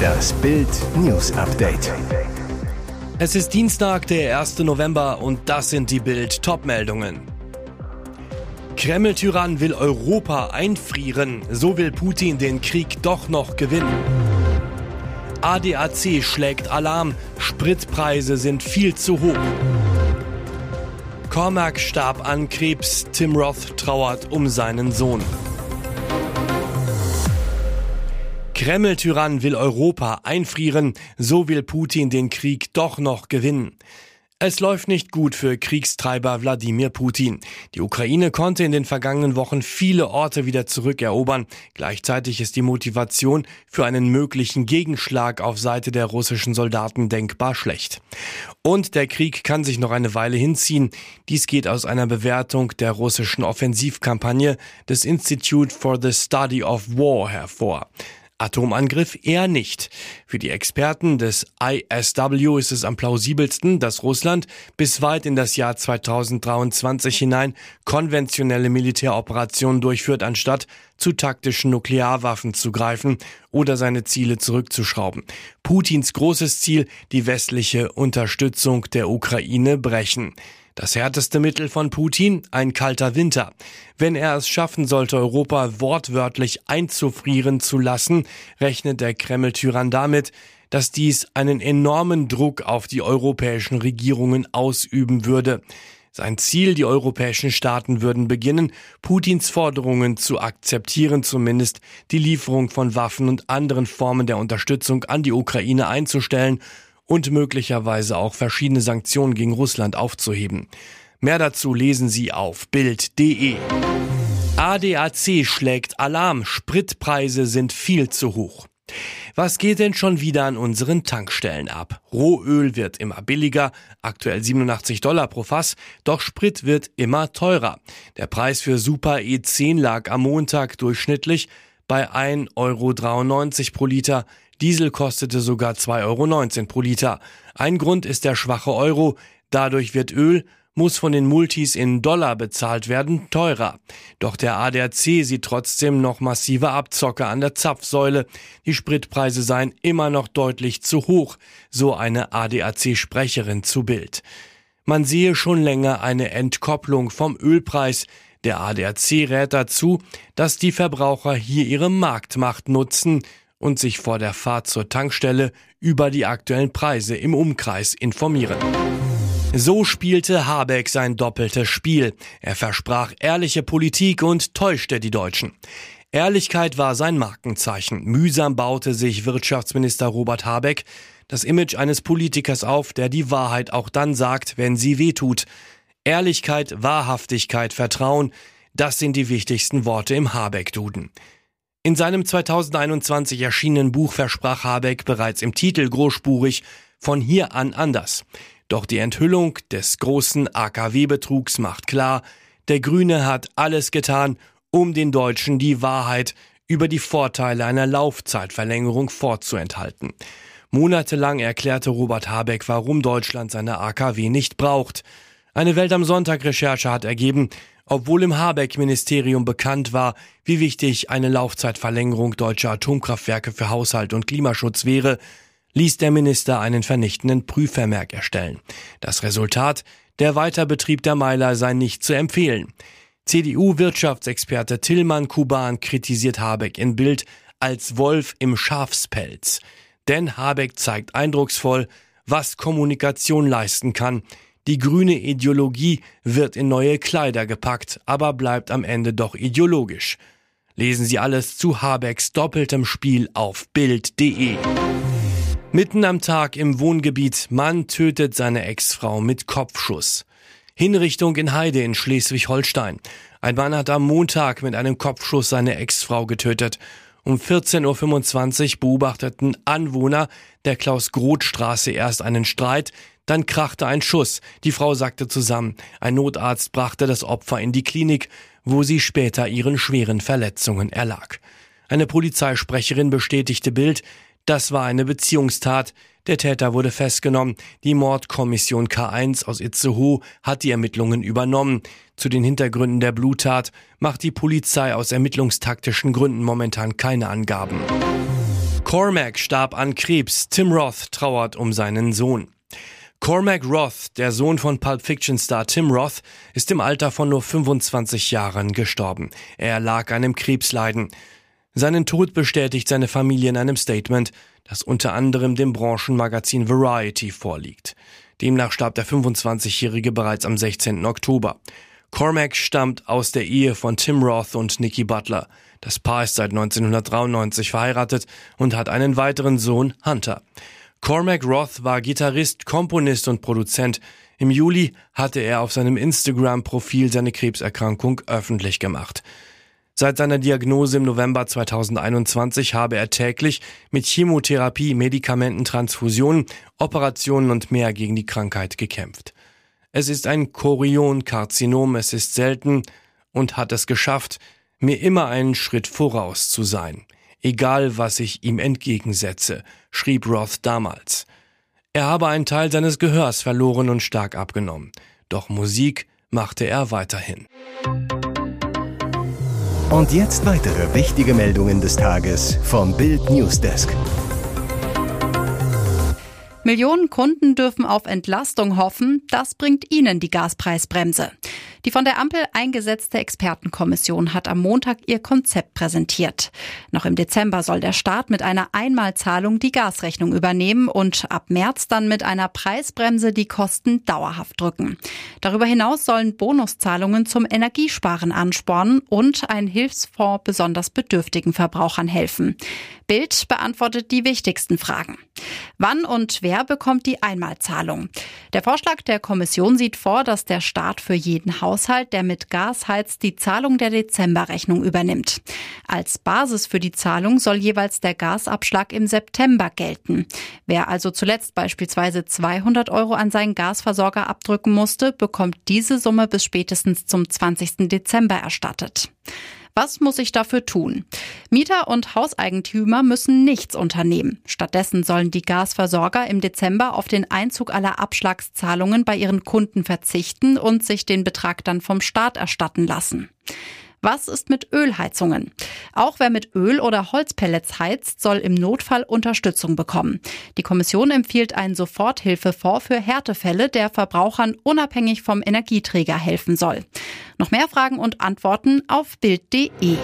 Das Bild News Update. Es ist Dienstag, der 1. November und das sind die Bild Topmeldungen. Kreml-Tyrann will Europa einfrieren, so will Putin den Krieg doch noch gewinnen. ADAC schlägt Alarm, Spritpreise sind viel zu hoch. Cormac starb an Krebs, Tim Roth trauert um seinen Sohn. Kreml-Tyrann will Europa einfrieren, so will Putin den Krieg doch noch gewinnen. Es läuft nicht gut für Kriegstreiber Wladimir Putin. Die Ukraine konnte in den vergangenen Wochen viele Orte wieder zurückerobern. Gleichzeitig ist die Motivation für einen möglichen Gegenschlag auf Seite der russischen Soldaten denkbar schlecht. Und der Krieg kann sich noch eine Weile hinziehen. Dies geht aus einer Bewertung der russischen Offensivkampagne des Institute for the Study of War hervor. Atomangriff eher nicht. Für die Experten des ISW ist es am plausibelsten, dass Russland bis weit in das Jahr 2023 hinein konventionelle Militäroperationen durchführt, anstatt zu taktischen Nuklearwaffen zu greifen oder seine Ziele zurückzuschrauben. Putins großes Ziel, die westliche Unterstützung der Ukraine brechen. Das härteste Mittel von Putin? Ein kalter Winter. Wenn er es schaffen sollte, Europa wortwörtlich einzufrieren zu lassen, rechnet der Kreml-Tyrann damit, dass dies einen enormen Druck auf die europäischen Regierungen ausüben würde. Sein Ziel, die europäischen Staaten würden beginnen, Putins Forderungen zu akzeptieren, zumindest die Lieferung von Waffen und anderen Formen der Unterstützung an die Ukraine einzustellen und möglicherweise auch verschiedene Sanktionen gegen Russland aufzuheben. Mehr dazu lesen Sie auf Bild.de. ADAC schlägt Alarm, Spritpreise sind viel zu hoch. Was geht denn schon wieder an unseren Tankstellen ab? Rohöl wird immer billiger, aktuell 87 Dollar pro Fass, doch Sprit wird immer teurer. Der Preis für Super E10 lag am Montag durchschnittlich bei 1,93 Euro pro Liter. Diesel kostete sogar 2,19 Euro pro Liter. Ein Grund ist der schwache Euro. Dadurch wird Öl, muss von den Multis in Dollar bezahlt werden, teurer. Doch der ADAC sieht trotzdem noch massive Abzocke an der Zapfsäule. Die Spritpreise seien immer noch deutlich zu hoch, so eine ADAC-Sprecherin zu Bild. Man sehe schon länger eine Entkopplung vom Ölpreis. Der ADAC rät dazu, dass die Verbraucher hier ihre Marktmacht nutzen und sich vor der Fahrt zur Tankstelle über die aktuellen Preise im Umkreis informieren. So spielte Habeck sein doppeltes Spiel. Er versprach ehrliche Politik und täuschte die Deutschen. Ehrlichkeit war sein Markenzeichen. Mühsam baute sich Wirtschaftsminister Robert Habeck das Image eines Politikers auf, der die Wahrheit auch dann sagt, wenn sie wehtut. Ehrlichkeit, Wahrhaftigkeit, Vertrauen, das sind die wichtigsten Worte im Habeck-Duden. In seinem 2021 erschienenen Buch versprach Habeck bereits im Titel großspurig von hier an anders. Doch die Enthüllung des großen AKW-Betrugs macht klar, der Grüne hat alles getan, um den Deutschen die Wahrheit über die Vorteile einer Laufzeitverlängerung vorzuenthalten. Monatelang erklärte Robert Habeck, warum Deutschland seine AKW nicht braucht. Eine Welt am Sonntag Recherche hat ergeben, obwohl im Habeck-Ministerium bekannt war, wie wichtig eine Laufzeitverlängerung deutscher Atomkraftwerke für Haushalt und Klimaschutz wäre, ließ der Minister einen vernichtenden Prüfvermerk erstellen. Das Resultat, der Weiterbetrieb der Meiler sei nicht zu empfehlen. CDU-Wirtschaftsexperte Tillmann Kuban kritisiert Habeck in Bild als Wolf im Schafspelz. Denn Habeck zeigt eindrucksvoll, was Kommunikation leisten kann, die grüne Ideologie wird in neue Kleider gepackt, aber bleibt am Ende doch ideologisch. Lesen Sie alles zu Habecks doppeltem Spiel auf Bild.de. Mitten am Tag im Wohngebiet, Mann tötet seine Ex-Frau mit Kopfschuss. Hinrichtung in Heide in Schleswig-Holstein. Ein Mann hat am Montag mit einem Kopfschuss seine Ex-Frau getötet. Um 14.25 Uhr beobachteten Anwohner der Klaus-Groth-Straße erst einen Streit, dann krachte ein Schuss. Die Frau sagte zusammen. Ein Notarzt brachte das Opfer in die Klinik, wo sie später ihren schweren Verletzungen erlag. Eine Polizeisprecherin bestätigte Bild, Das war eine Beziehungstat. Der Täter wurde festgenommen. Die Mordkommission K1 aus Itzehoe hat die Ermittlungen übernommen. Zu den Hintergründen der Bluttat macht die Polizei aus ermittlungstaktischen Gründen momentan keine Angaben. Cormac starb an Krebs. Tim Roth trauert um seinen Sohn. Cormac Roth, der Sohn von Pulp Fiction Star Tim Roth, ist im Alter von nur 25 Jahren gestorben. Er lag einem Krebsleiden. Seinen Tod bestätigt seine Familie in einem Statement, das unter anderem dem Branchenmagazin Variety vorliegt. Demnach starb der 25-Jährige bereits am 16. Oktober. Cormac stammt aus der Ehe von Tim Roth und Nikki Butler. Das Paar ist seit 1993 verheiratet und hat einen weiteren Sohn, Hunter. Cormac Roth war Gitarrist, Komponist und Produzent. Im Juli hatte er auf seinem Instagram-Profil seine Krebserkrankung öffentlich gemacht. Seit seiner Diagnose im November 2021 habe er täglich mit Chemotherapie, Medikamenten, Transfusionen, Operationen und mehr gegen die Krankheit gekämpft. Es ist ein Chorionkarzinom, es ist selten und hat es geschafft, mir immer einen Schritt voraus zu sein egal was ich ihm entgegensetze, schrieb Roth damals. Er habe einen Teil seines Gehörs verloren und stark abgenommen. Doch Musik machte er weiterhin. Und jetzt weitere wichtige Meldungen des Tages vom Bild Newsdesk. Millionen Kunden dürfen auf Entlastung hoffen. Das bringt ihnen die Gaspreisbremse. Die von der Ampel eingesetzte Expertenkommission hat am Montag ihr Konzept präsentiert. Noch im Dezember soll der Staat mit einer Einmalzahlung die Gasrechnung übernehmen und ab März dann mit einer Preisbremse die Kosten dauerhaft drücken. Darüber hinaus sollen Bonuszahlungen zum Energiesparen anspornen und ein Hilfsfonds besonders bedürftigen Verbrauchern helfen. Bild beantwortet die wichtigsten Fragen. Wann und wer bekommt die Einmalzahlung? Der Vorschlag der Kommission sieht vor, dass der Staat für jeden Haushalt, der mit Gas heizt, die Zahlung der Dezemberrechnung übernimmt. Als Basis für die Zahlung soll jeweils der Gasabschlag im September gelten. Wer also zuletzt beispielsweise 200 Euro an seinen Gasversorger abdrücken musste, bekommt diese Summe bis spätestens zum 20. Dezember erstattet. Was muss ich dafür tun? Mieter und Hauseigentümer müssen nichts unternehmen. Stattdessen sollen die Gasversorger im Dezember auf den Einzug aller Abschlagszahlungen bei ihren Kunden verzichten und sich den Betrag dann vom Staat erstatten lassen. Was ist mit Ölheizungen? Auch wer mit Öl oder Holzpellets heizt, soll im Notfall Unterstützung bekommen. Die Kommission empfiehlt einen Soforthilfefonds für Härtefälle, der Verbrauchern unabhängig vom Energieträger helfen soll. Noch mehr Fragen und Antworten auf Bild.de.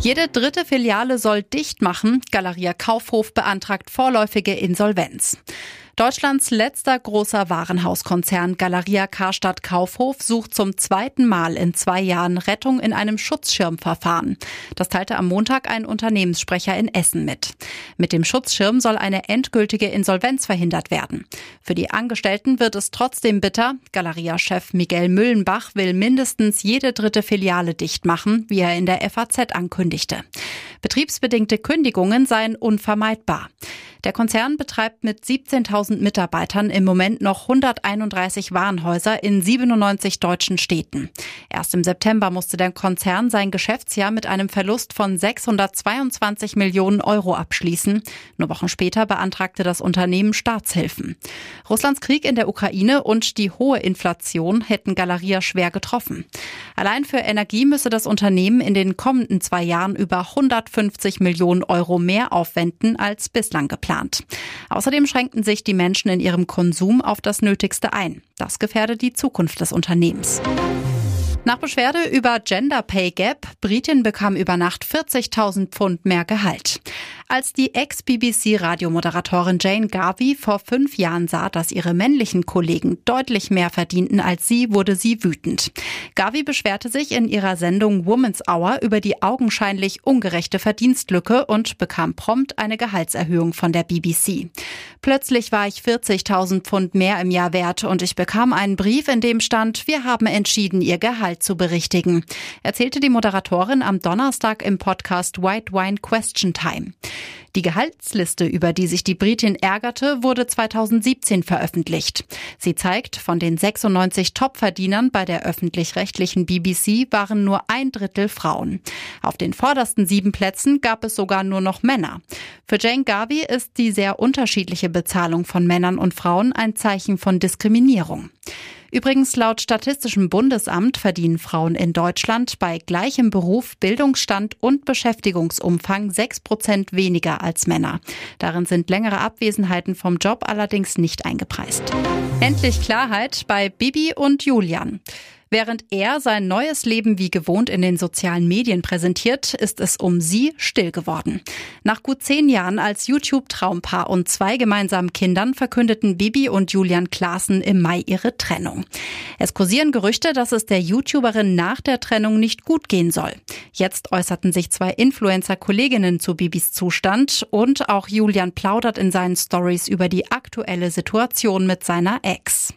Jede dritte Filiale soll dicht machen. Galeria Kaufhof beantragt vorläufige Insolvenz. Deutschlands letzter großer Warenhauskonzern Galeria Karstadt Kaufhof sucht zum zweiten Mal in zwei Jahren Rettung in einem Schutzschirmverfahren. Das teilte am Montag ein Unternehmenssprecher in Essen mit. Mit dem Schutzschirm soll eine endgültige Insolvenz verhindert werden. Für die Angestellten wird es trotzdem bitter. Galeria-Chef Miguel Müllenbach will mindestens jede dritte Filiale dicht machen, wie er in der FAZ ankündigte. Betriebsbedingte Kündigungen seien unvermeidbar. Der Konzern betreibt mit 17.000 Mitarbeitern im Moment noch 131 Warenhäuser in 97 deutschen Städten. Erst im September musste der Konzern sein Geschäftsjahr mit einem Verlust von 622 Millionen Euro abschließen. Nur Wochen später beantragte das Unternehmen Staatshilfen. Russlands Krieg in der Ukraine und die hohe Inflation hätten Galeria schwer getroffen. Allein für Energie müsse das Unternehmen in den kommenden zwei Jahren über 150 Millionen Euro mehr aufwenden als bislang geplant geplant. Außerdem schränkten sich die Menschen in ihrem Konsum auf das Nötigste ein. Das gefährdet die Zukunft des Unternehmens. Nach Beschwerde über Gender Pay Gap, Britin bekam über Nacht 40.000 Pfund mehr Gehalt. Als die Ex-BBC-Radiomoderatorin Jane Garvey vor fünf Jahren sah, dass ihre männlichen Kollegen deutlich mehr verdienten als sie, wurde sie wütend. Garvey beschwerte sich in ihrer Sendung Woman's Hour über die augenscheinlich ungerechte Verdienstlücke und bekam prompt eine Gehaltserhöhung von der BBC. Plötzlich war ich 40.000 Pfund mehr im Jahr wert und ich bekam einen Brief, in dem stand, wir haben entschieden, ihr Gehalt zu berichtigen, erzählte die Moderatorin am Donnerstag im Podcast White Wine Question Time. Die Gehaltsliste, über die sich die Britin ärgerte, wurde 2017 veröffentlicht. Sie zeigt, von den 96 Topverdienern bei der öffentlich-rechtlichen BBC waren nur ein Drittel Frauen. Auf den vordersten sieben Plätzen gab es sogar nur noch Männer. Für Jane Garvey ist die sehr unterschiedliche Bezahlung von Männern und Frauen ein Zeichen von Diskriminierung. Übrigens laut Statistischem Bundesamt verdienen Frauen in Deutschland bei gleichem Beruf, Bildungsstand und Beschäftigungsumfang sechs Prozent weniger als Männer. Darin sind längere Abwesenheiten vom Job allerdings nicht eingepreist. Endlich Klarheit bei Bibi und Julian. Während er sein neues Leben wie gewohnt in den sozialen Medien präsentiert, ist es um sie still geworden. Nach gut zehn Jahren als YouTube-Traumpaar und zwei gemeinsamen Kindern verkündeten Bibi und Julian Klaassen im Mai ihre Trennung. Es kursieren Gerüchte, dass es der YouTuberin nach der Trennung nicht gut gehen soll. Jetzt äußerten sich zwei Influencer-Kolleginnen zu Bibis Zustand und auch Julian plaudert in seinen Stories über die aktuelle Situation mit seiner Ex.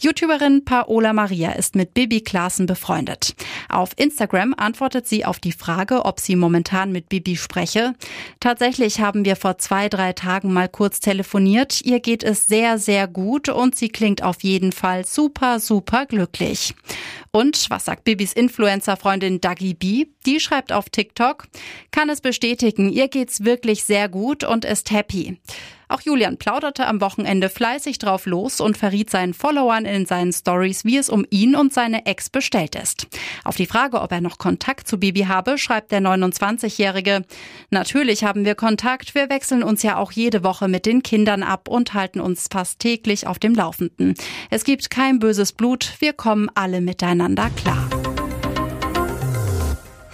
YouTuberin Paola Maria ist mit Bibi Klaassen befreundet. Auf Instagram antwortet sie auf die Frage, ob sie momentan mit Bibi spreche. Tatsächlich haben wir vor zwei, drei Tagen mal kurz telefoniert. Ihr geht es sehr, sehr gut und sie klingt auf jeden Fall super, super glücklich. Und was sagt Bibis Influencer-Freundin Dagi B? Die schreibt auf TikTok, kann es bestätigen, ihr geht's wirklich sehr gut und ist happy. Auch Julian plauderte am Wochenende fleißig drauf los und verriet seinen Followern in seinen Stories, wie es um ihn und seine Ex bestellt ist. Auf die Frage, ob er noch Kontakt zu Bibi habe, schreibt der 29-Jährige, natürlich haben wir Kontakt, wir wechseln uns ja auch jede Woche mit den Kindern ab und halten uns fast täglich auf dem Laufenden. Es gibt kein böses Blut, wir kommen alle miteinander klar.